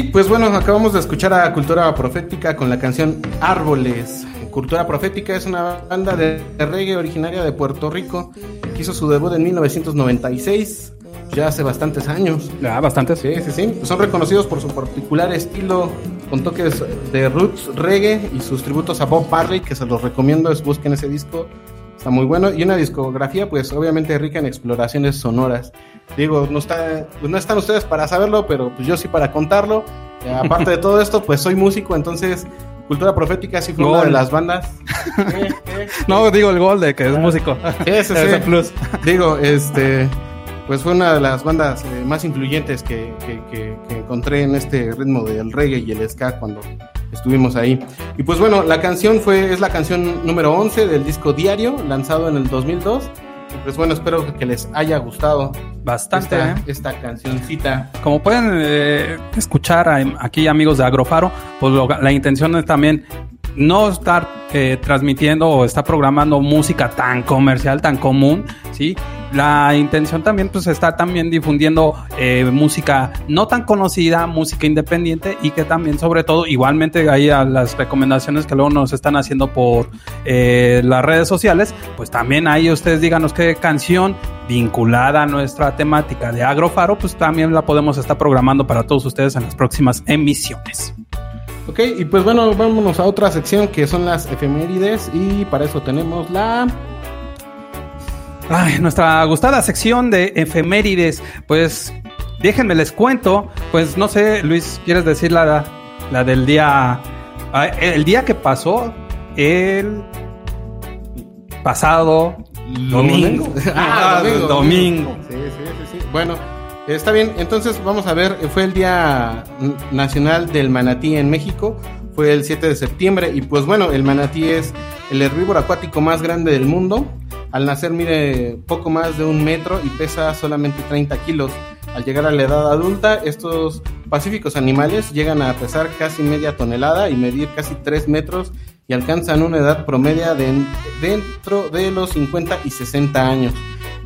Pues bueno, acabamos de escuchar a Cultura Profética con la canción Árboles. Cultura Profética es una banda de reggae originaria de Puerto Rico que hizo su debut en 1996, ya hace bastantes años. Ya, bastante. Sí, sí, sí. Son reconocidos por su particular estilo con toques de roots reggae y sus tributos a Bob Marley, que se los recomiendo, es busquen ese disco. Está muy bueno. Y una discografía, pues obviamente rica en exploraciones sonoras. Digo, no, está, pues, no están ustedes para saberlo, pero pues yo sí para contarlo. Eh, aparte de todo esto, pues soy músico, entonces Cultura Profética sí fue una de las bandas. *laughs* No, digo el gol de que es músico. Sí, sí, sí. Ese plus. Digo, este, pues fue una de las bandas eh, más influyentes que, que- que- que encontré en este ritmo del reggae y el ska cuando estuvimos ahí. Y pues bueno, la canción fue, es la canción número 11 del disco Diario, lanzado en el 2002. Y pues bueno, espero que les haya gustado Bastante, esta, ¿eh? esta cancioncita. Como pueden eh, escuchar aquí amigos de Agrofaro, pues lo- la intención es también no estar eh, transmitiendo o estar programando música tan comercial, tan común, ¿sí? La intención también pues está también difundiendo eh, música no tan conocida, música independiente y que también sobre todo igualmente ahí a las recomendaciones que luego nos están haciendo por eh, las redes sociales, pues también ahí ustedes díganos qué canción vinculada a nuestra temática de Agrofaro, pues también la podemos estar programando para todos ustedes en las próximas emisiones. Ok, y pues bueno, vámonos a otra sección que son las efemérides y para eso tenemos la... Ay, nuestra gustada sección de efemérides, pues déjenme les cuento, pues no sé, Luis, ¿quieres decir la, la del día, ah, el día que pasó, el pasado domingo? *laughs* Ah, domingo. domingo. Sí, sí, sí, sí. Bueno, está bien. Entonces vamos a ver. Fue el Día Nacional del Manatí en México. Fue el 7 de septiembre. Y pues bueno, el manatí es el herbívoro acuático más grande del mundo. Al nacer mide poco más de un metro y pesa solamente 30 kilos. Al llegar a la edad adulta, estos pacíficos animales llegan a pesar casi media tonelada y medir casi 3 metros y alcanzan una edad promedia de dentro de los 50 y 60 años.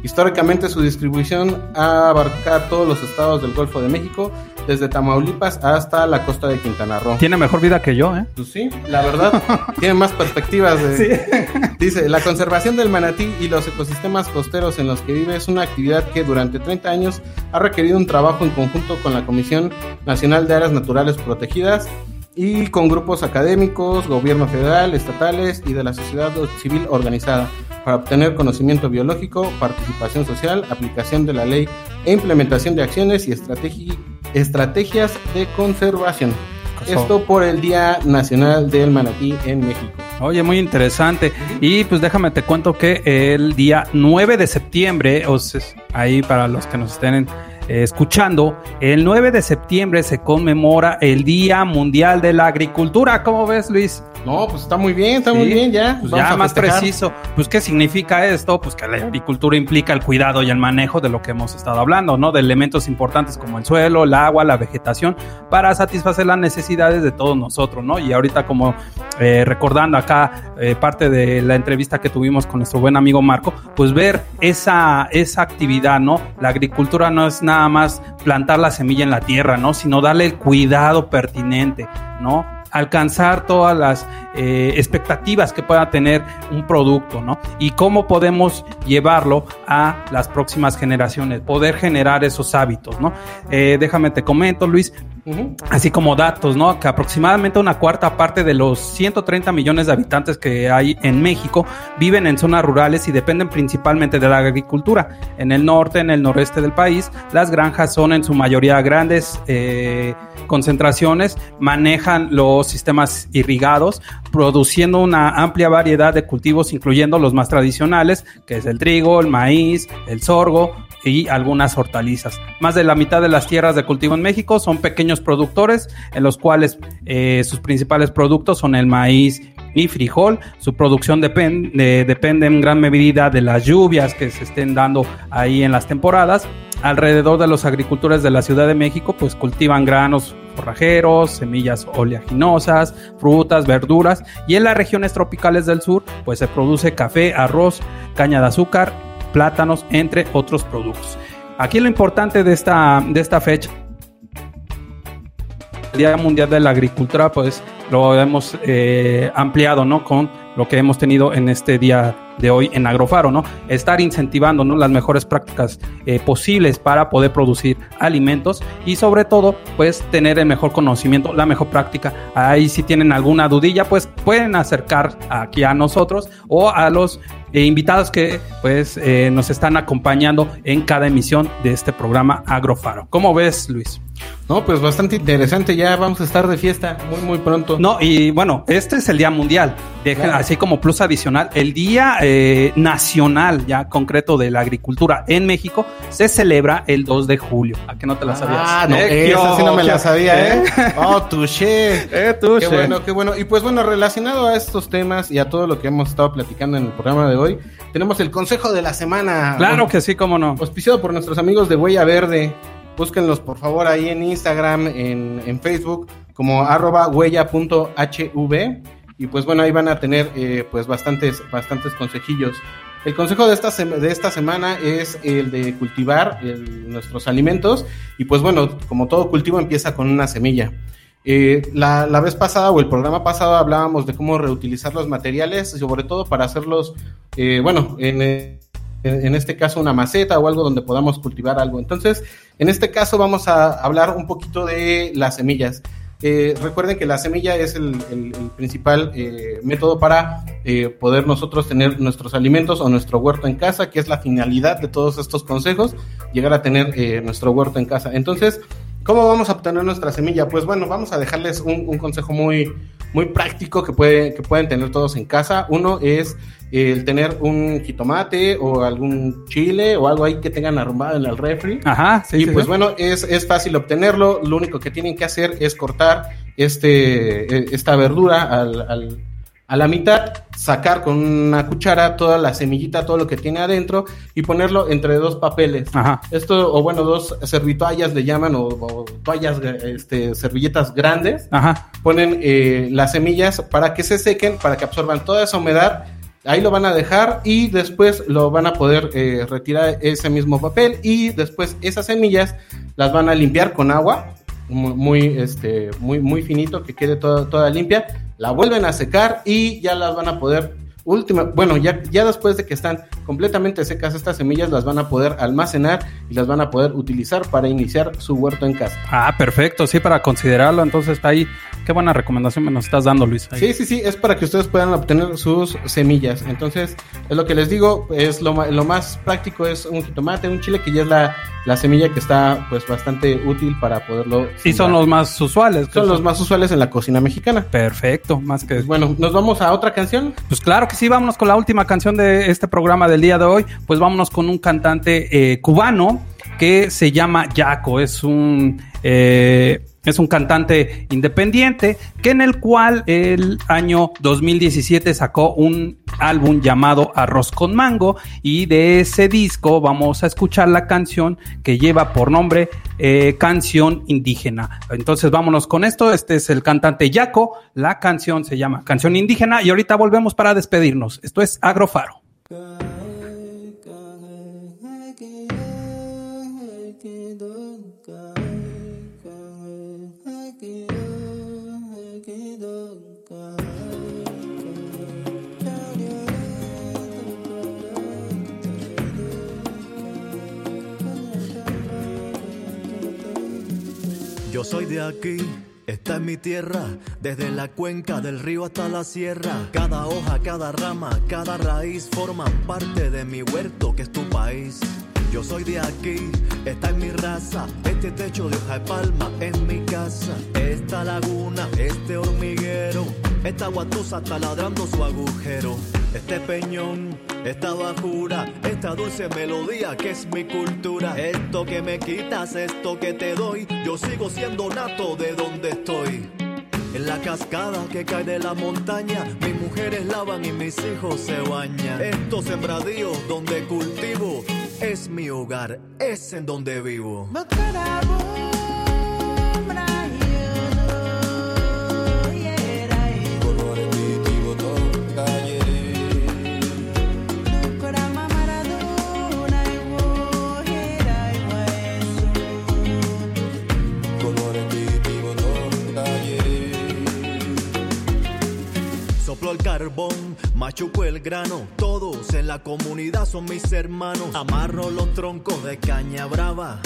Históricamente su distribución abarca todos los estados del Golfo de México, desde Tamaulipas hasta la costa de Quintana Roo. Tiene mejor vida que yo, ¿eh? Pues sí, la verdad, *laughs* tiene más perspectivas. De, *laughs* Dice, la conservación del manatí y los ecosistemas costeros en los que vive es una actividad que durante 30 años ha requerido un trabajo en conjunto con la Comisión Nacional de Áreas Naturales Protegidas y con grupos académicos, gobierno federal, estatales y de la sociedad civil organizada para obtener conocimiento biológico, participación social, aplicación de la ley e implementación de acciones y estrategi- estrategias de conservación. Esto por el Día Nacional del Manatí en México. Oye, muy interesante. Y pues déjame te cuento que el día 9 de septiembre, o sea, ahí para los que nos estén eh, escuchando, el 9 de septiembre se conmemora el Día Mundial de la Agricultura. ¿Cómo ves, Luis? No, pues está muy bien, está muy bien, ya. pues ya más festejar. preciso. Pues, ¿qué significa esto? Pues que la agricultura implica el cuidado y el manejo de lo que hemos estado hablando, ¿no? De elementos importantes como el suelo, el agua, la vegetación, para satisfacer las necesidades de todos nosotros, ¿no? Y ahorita, como eh, recordando acá eh, parte de la entrevista que tuvimos con nuestro buen amigo Marco, pues ver esa, esa actividad, ¿no? La agricultura no es nada más plantar la semilla en la tierra, ¿no? Sino darle el cuidado pertinente, ¿no? alcanzar todas las eh, expectativas que pueda tener un producto, ¿no? Y cómo podemos llevarlo a las próximas generaciones, poder generar esos hábitos, ¿no? Eh, déjame te comento, Luis, Así como datos, ¿no? Que aproximadamente una cuarta parte de los 130 millones de habitantes que hay en México viven en zonas rurales y dependen principalmente de la agricultura. En el norte, en el noreste del país, las granjas son en su mayoría grandes eh, concentraciones, manejan los sistemas irrigados, produciendo una amplia variedad de cultivos, incluyendo los más tradicionales, que es el trigo, el maíz, el sorgo, y algunas hortalizas. Más de la mitad de las tierras de cultivo en México son pequeños productores, en los cuales eh, sus principales productos son el maíz y frijol. Su producción depen- de- depende en gran medida de las lluvias que se estén dando ahí en las temporadas. Alrededor de los agricultores de la Ciudad de México, pues cultivan granos forrajeros, semillas oleaginosas, frutas, verduras. Y en las regiones tropicales del sur, pues se produce café, arroz, caña de azúcar, plátanos, entre otros productos. Aquí lo importante de esta, de esta fecha Día Mundial de la Agricultura, pues lo hemos eh, ampliado, ¿no? Con lo que hemos tenido en este día de hoy en Agrofaro, ¿no? Estar incentivando, ¿no? Las mejores prácticas eh, posibles para poder producir alimentos y sobre todo, pues tener el mejor conocimiento, la mejor práctica. Ahí si tienen alguna dudilla, pues pueden acercar aquí a nosotros o a los eh, invitados que pues eh, nos están acompañando en cada emisión de este programa Agrofaro. ¿Cómo ves, Luis? No, pues bastante interesante. Ya vamos a estar de fiesta muy, muy pronto. No, y bueno, este es el Día Mundial. Dejen, Claro. Así como plus adicional, el Día eh, Nacional, ya concreto, de la Agricultura en México se celebra el 2 de julio. ¿A qué no te la sabías? Ah, no, Eh, esa sí no me la sabía, ¿eh? ¿Eh? Oh, touché. *laughs* Eh, touché. Qué bueno, qué bueno. Y pues bueno, relacionado a estos temas y a todo lo que hemos estado platicando en el programa de hoy, tenemos el consejo de la semana. Claro que sí, cómo no. Auspiciado por nuestros amigos de Huella Verde. Búsquenlos por favor ahí en Instagram, en, en Facebook, como arroba huella.hv. Y pues bueno, ahí van a tener eh, pues bastantes, bastantes consejillos. El consejo de esta, de esta semana es el de cultivar el- nuestros alimentos. Y pues bueno, como todo cultivo empieza con una semilla. Eh, la, la vez pasada o el programa pasado hablábamos de cómo reutilizar los materiales, sobre todo para hacerlos, eh, bueno, en, eh, en, en este caso una maceta o algo donde podamos cultivar algo. Entonces, en este caso vamos a hablar un poquito de las semillas. Eh, recuerden que la semilla es el, el- el principal método para poder nosotros tener nuestros alimentos o nuestro huerto en casa, que es la finalidad de todos estos consejos, llegar a tener nuestro huerto en casa. Entonces, ¿Cómo vamos a obtener nuestra semilla? Pues bueno, vamos a dejarles un, un consejo muy, muy práctico que, puede, que pueden tener todos en casa. Uno es el tener un jitomate o algún chile o algo ahí que tengan arrumbado en el refri. Ajá, sí, y sí, pues sí. bueno, es, es fácil obtenerlo. Lo único que tienen que hacer es cortar este, eh, esta verdura al, al- a la mitad, sacar con una cuchara toda la semillita, todo lo que tiene adentro y ponerlo entre dos papeles. Ajá. Esto, o bueno, dos servitoallas le llaman, o, o toallas, este, servilletas grandes. Ajá. Ponen eh, las semillas para que se sequen, para que absorban toda esa humedad. Ahí lo van a dejar y después lo van a poder eh, retirar ese mismo papel y después esas semillas las van a limpiar con agua muy, muy, este, muy, muy finito, que quede toda, toda limpia. La vuelven a secar y ya las van a poder última, bueno, ya, ya después de que están completamente secas estas semillas, las van a poder almacenar y las van a poder utilizar para iniciar su huerto en casa. Ah, perfecto, sí, para considerarlo. Entonces está ahí. Qué buena recomendación me nos estás dando, Luis. Ahí. Sí, sí, sí, es para que ustedes puedan obtener sus semillas. Entonces, es lo que les digo, es lo, más práctico es un jitomate, un chile, que ya es la, la semilla que está pues bastante útil para poderlo. Y son los más usuales. Son los más usuales en la cocina mexicana. Perfecto, más que... Bueno, ¿nos vamos a otra canción? Pues claro que sí, vámonos con la última canción de este programa del día de hoy. Pues vámonos con un cantante eh, cubano que se llama Yaco. Es un. eh, es un cantante independiente que en el cual el año 2017 sacó un álbum llamado Arroz con Mango y de ese disco vamos a escuchar la canción que lleva por nombre eh, Canción Indígena. Entonces vámonos con esto, este es el cantante Yaco, la canción se llama Canción Indígena y ahorita volvemos para despedirnos. Esto es Agrofaro. Soy de aquí, esta es mi tierra, desde la cuenca del río hasta la sierra. Cada hoja, cada rama, cada raíz forman parte de mi huerto que es tu país. Yo soy de aquí, esta es mi raza, este techo de hoja de palma es mi casa. Esta laguna, este hormiguero, esta guatusa está ladrando su agujero. Este peñón, esta bajura, esta dulce melodía que es mi cultura. Esto que me quitas, esto que te doy, yo sigo siendo nato de donde estoy. En la cascada que cae de la montaña, mis mujeres lavan y mis hijos se bañan. Estos sembradíos donde cultivo es mi hogar, es en donde vivo. carbón machuco el grano. Todos en la comunidad son mis hermanos. Amarro los troncos de caña brava.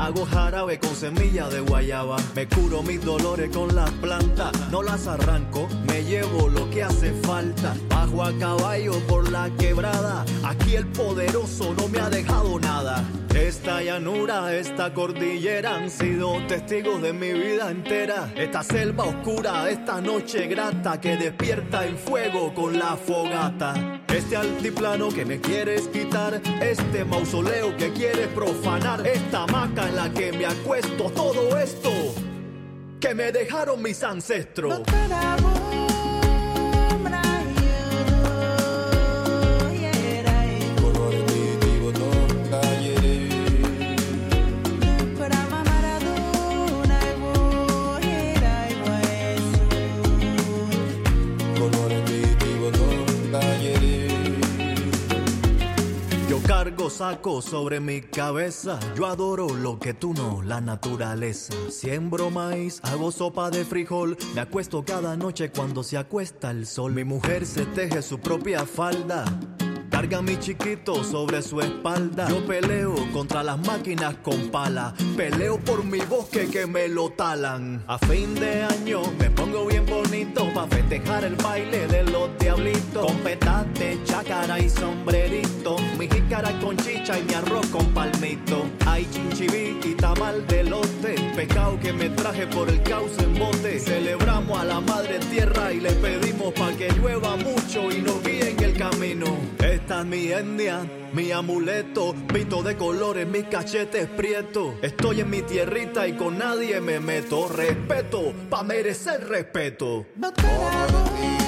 Hago jarabe con semilla de guayaba. Me curo mis dolores con las plantas. No las arranco, me llevo lo que hace falta. Bajo a caballo por la quebrada. Aquí el poderoso no me ha dejado nada. Esta llanura, esta cordillera han sido testigos de mi vida entera. Esta selva oscura, esta noche grata que despierta el fuego con la fogata. Este altiplano que me quieres quitar, este mausoleo que quieres profanar, esta hamaca en la que me acuesto, todo esto que me dejaron mis ancestros. Cargo saco sobre mi cabeza. Yo adoro lo que tú no, la naturaleza. Siembro maíz, hago sopa de frijol. Me acuesto cada noche cuando se acuesta el sol. Mi mujer se teje su propia falda. Carga mi chiquito sobre su espalda. Yo peleo contra las máquinas con pala. Peleo por mi bosque que me lo talan. A fin de año me pongo bien bonito pa' festejar el baile de los diablitos. Con petate, chácara y sombrerito. Mi jícara con chicha y mi arroz con palmito. Hay chinchibí y tamal de lote. Pescado que me traje por el cauce en bote. Celebramos a la madre tierra y le pedimos pa' que llueva mucho y nos guíe en el Esta es mi etnia, mi amuleto, pito de colores, mis cachetes prietos. Estoy en mi tierrita y con nadie me meto. Respeto, pa' merecer respeto. Le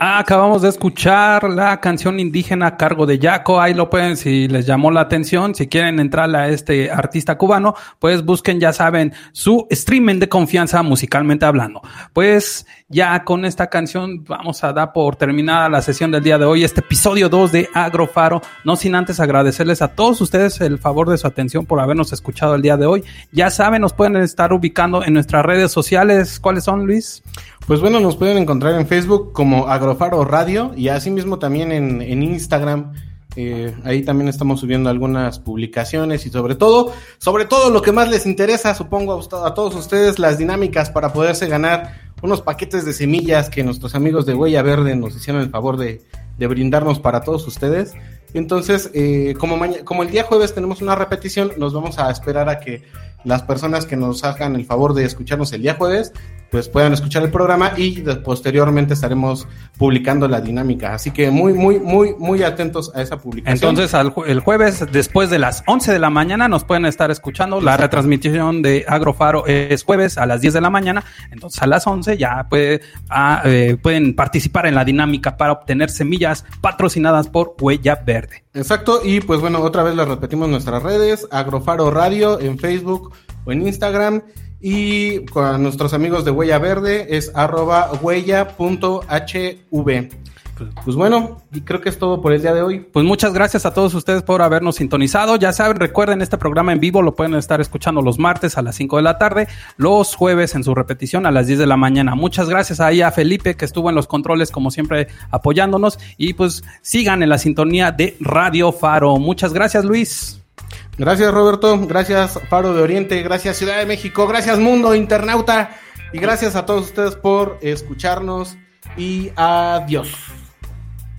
Ah, acabamos de escuchar la canción indígena a cargo de Yaco. Ahí lo pueden, si les llamó la atención, si quieren entrar a este artista cubano, pues busquen, ya saben, su streaming de confianza musicalmente hablando. Pues ya con esta canción vamos a dar por terminada la sesión del día de hoy, este episodio 2 de Agrofaro. No sin antes agradecerles a todos ustedes el favor de su atención por habernos escuchado el día de hoy. Ya saben, nos pueden estar ubicando en nuestras redes sociales. ¿Cuáles son, Luis? Pues bueno, nos pueden encontrar en Facebook como Agrofaro Radio y asimismo también en, Instagram. Eh, ahí también estamos subiendo algunas publicaciones y sobre todo, sobre todo lo que más les interesa, supongo a todos ustedes, las dinámicas para poderse ganar unos paquetes de semillas que nuestros amigos de Huella Verde nos hicieron el favor de, de brindarnos para todos ustedes. Entonces, eh, como, como el día jueves tenemos una repetición, nos vamos a esperar a que las personas que nos hagan el favor de escucharnos el día jueves, pues puedan escuchar el programa y posteriormente estaremos publicando la dinámica. Así que muy, muy, muy, muy atentos a esa publicación. Entonces, al el jueves, después de las 11 de la mañana, nos pueden estar escuchando. La retransmisión de Agrofaro es jueves a las 10 de la mañana. Entonces, a las 11 ya ah, eh, pueden participar en la dinámica para obtener semillas patrocinadas por Huella Verde. Exacto, y pues bueno, otra vez les repetimos nuestras redes, Agrofaro Radio en Facebook o en Instagram, y con nuestros amigos de Huella Verde es arroba huella.hv. Pues bueno, y creo que es todo por el día de hoy. Pues muchas gracias a todos ustedes por habernos sintonizado. Ya saben, recuerden, este programa en vivo lo pueden estar escuchando los martes a las 5 de la tarde, los jueves en su repetición a las 10 de la mañana. Muchas gracias ahí a Felipe que estuvo en los controles como siempre apoyándonos y pues sigan en la sintonía de Radio Faro. Muchas gracias Luis. Gracias Roberto, gracias Faro de Oriente, gracias Ciudad de México, gracias Mundo Internauta y gracias a todos ustedes por escucharnos y adiós.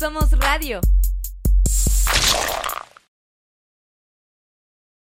Somos radio.